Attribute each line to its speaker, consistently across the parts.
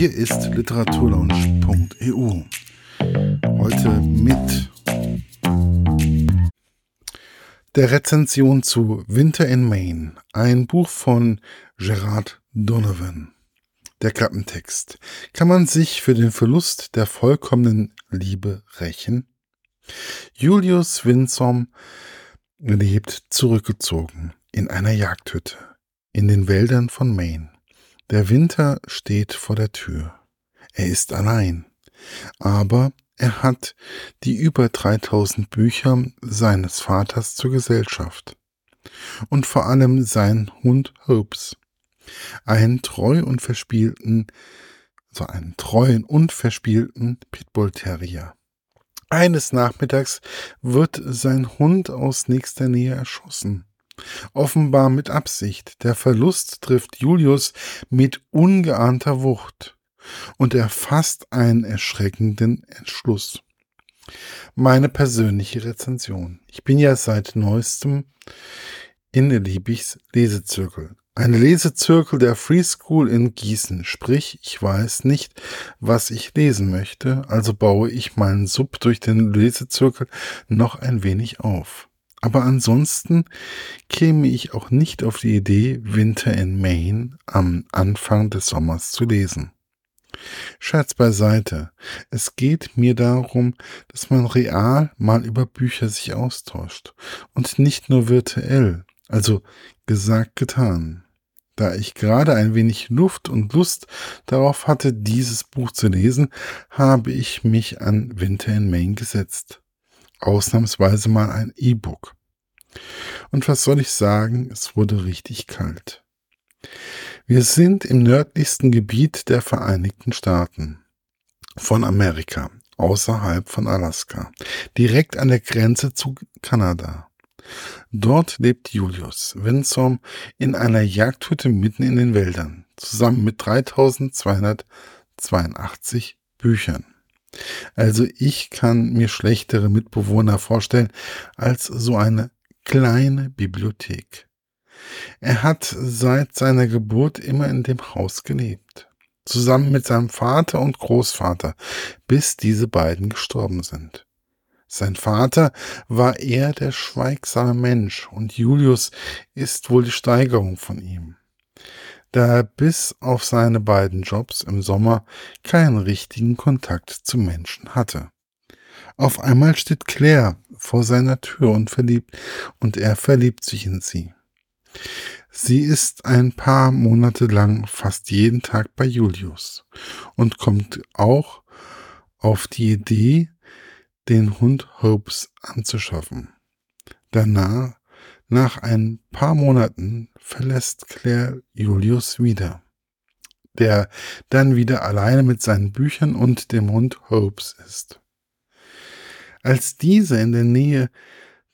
Speaker 1: Hier ist literaturlaunch.eu. Heute mit der Rezension zu Winter in Maine, ein Buch von Gerard Donovan. Der Klappentext. Kann man sich für den Verlust der vollkommenen Liebe rächen? Julius Winsom lebt zurückgezogen in einer Jagdhütte in den Wäldern von Maine. Der Winter steht vor der Tür. Er ist allein, aber er hat die über 3000 Bücher seines Vaters zur Gesellschaft. Und vor allem sein Hund Hopes. Einen treu und verspielten, so einen treuen und verspielten Pitbull Terrier. Eines Nachmittags wird sein Hund aus nächster Nähe erschossen. Offenbar mit Absicht. Der Verlust trifft Julius mit ungeahnter Wucht. Und er fasst einen erschreckenden Entschluss. Meine persönliche Rezension. Ich bin ja seit neuestem in Liebigs Lesezirkel. Ein Lesezirkel der Free School in Gießen. Sprich, ich weiß nicht, was ich lesen möchte, also baue ich meinen Sub durch den Lesezirkel noch ein wenig auf. Aber ansonsten käme ich auch nicht auf die Idee, Winter in Maine am Anfang des Sommers zu lesen. Scherz beiseite. Es geht mir darum, dass man real mal über Bücher sich austauscht und nicht nur virtuell, also gesagt getan. Da ich gerade ein wenig Luft und Lust darauf hatte, dieses Buch zu lesen, habe ich mich an Winter in Maine gesetzt ausnahmsweise mal ein E-Book. Und was soll ich sagen, es wurde richtig kalt. Wir sind im nördlichsten Gebiet der Vereinigten Staaten von Amerika, außerhalb von Alaska, direkt an der Grenze zu Kanada. Dort lebt Julius Winsom in einer Jagdhütte mitten in den Wäldern, zusammen mit 3282 Büchern. Also ich kann mir schlechtere Mitbewohner vorstellen als so eine kleine Bibliothek. Er hat seit seiner Geburt immer in dem Haus gelebt, zusammen mit seinem Vater und Großvater, bis diese beiden gestorben sind. Sein Vater war eher der schweigsame Mensch und Julius ist wohl die Steigerung von ihm da er bis auf seine beiden Jobs im Sommer keinen richtigen Kontakt zu Menschen hatte. Auf einmal steht Claire vor seiner Tür und verliebt, und er verliebt sich in sie. Sie ist ein paar Monate lang fast jeden Tag bei Julius und kommt auch auf die Idee, den Hund Hopes anzuschaffen. Danach nach ein paar Monaten verlässt Claire Julius wieder, der dann wieder alleine mit seinen Büchern und dem Hund Hopes ist. Als dieser in der Nähe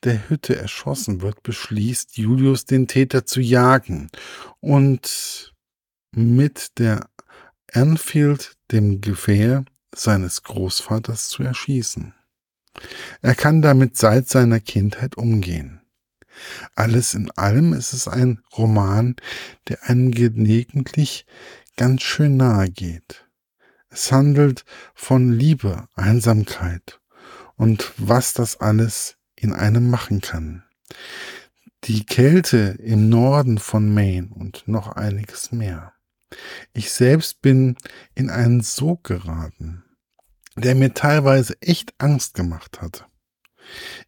Speaker 1: der Hütte erschossen wird, beschließt Julius, den Täter zu jagen und mit der Anfield, dem Gewehr seines Großvaters, zu erschießen. Er kann damit seit seiner Kindheit umgehen. Alles in allem ist es ein Roman, der einem gelegentlich ganz schön nahe geht. Es handelt von Liebe, Einsamkeit und was das alles in einem machen kann. Die Kälte im Norden von Maine und noch einiges mehr. Ich selbst bin in einen Sog geraten, der mir teilweise echt Angst gemacht hat.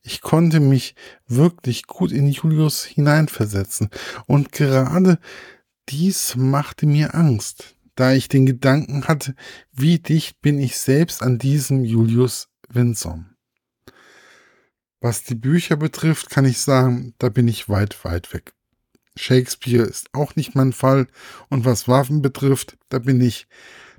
Speaker 1: Ich konnte mich wirklich gut in Julius hineinversetzen und gerade dies machte mir Angst, da ich den Gedanken hatte, wie dicht bin ich selbst an diesem Julius Winsom. Was die Bücher betrifft, kann ich sagen, da bin ich weit, weit weg. Shakespeare ist auch nicht mein Fall und was Waffen betrifft, da bin ich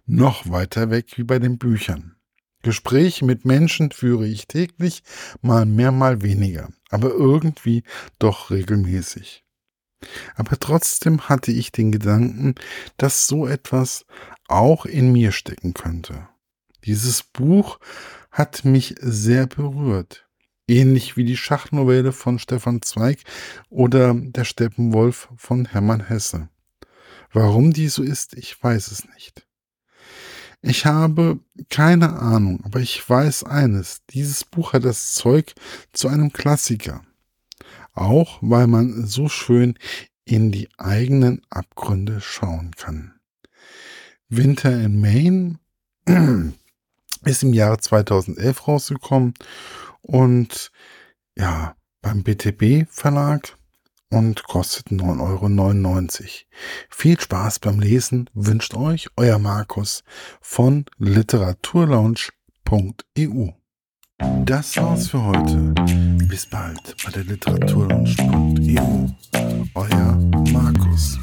Speaker 1: noch weiter weg wie bei den Büchern. Gespräche mit Menschen führe ich täglich, mal mehr, mal weniger, aber irgendwie doch regelmäßig. Aber trotzdem hatte ich den Gedanken, dass so etwas auch in mir stecken könnte. Dieses Buch hat mich sehr berührt, ähnlich wie die Schachnovelle von Stefan Zweig oder Der Steppenwolf von Hermann Hesse. Warum die so ist, ich weiß es nicht. Ich habe keine Ahnung, aber ich weiß eines. Dieses Buch hat das Zeug zu einem Klassiker. Auch weil man so schön in die eigenen Abgründe schauen kann. Winter in Maine ist im Jahre 2011 rausgekommen und ja, beim BTB Verlag und kostet 9,99 Euro. Viel Spaß beim Lesen wünscht euch euer Markus von literaturlaunch.eu. Das war's für heute. Bis bald bei der literaturlaunch.eu. Euer Markus.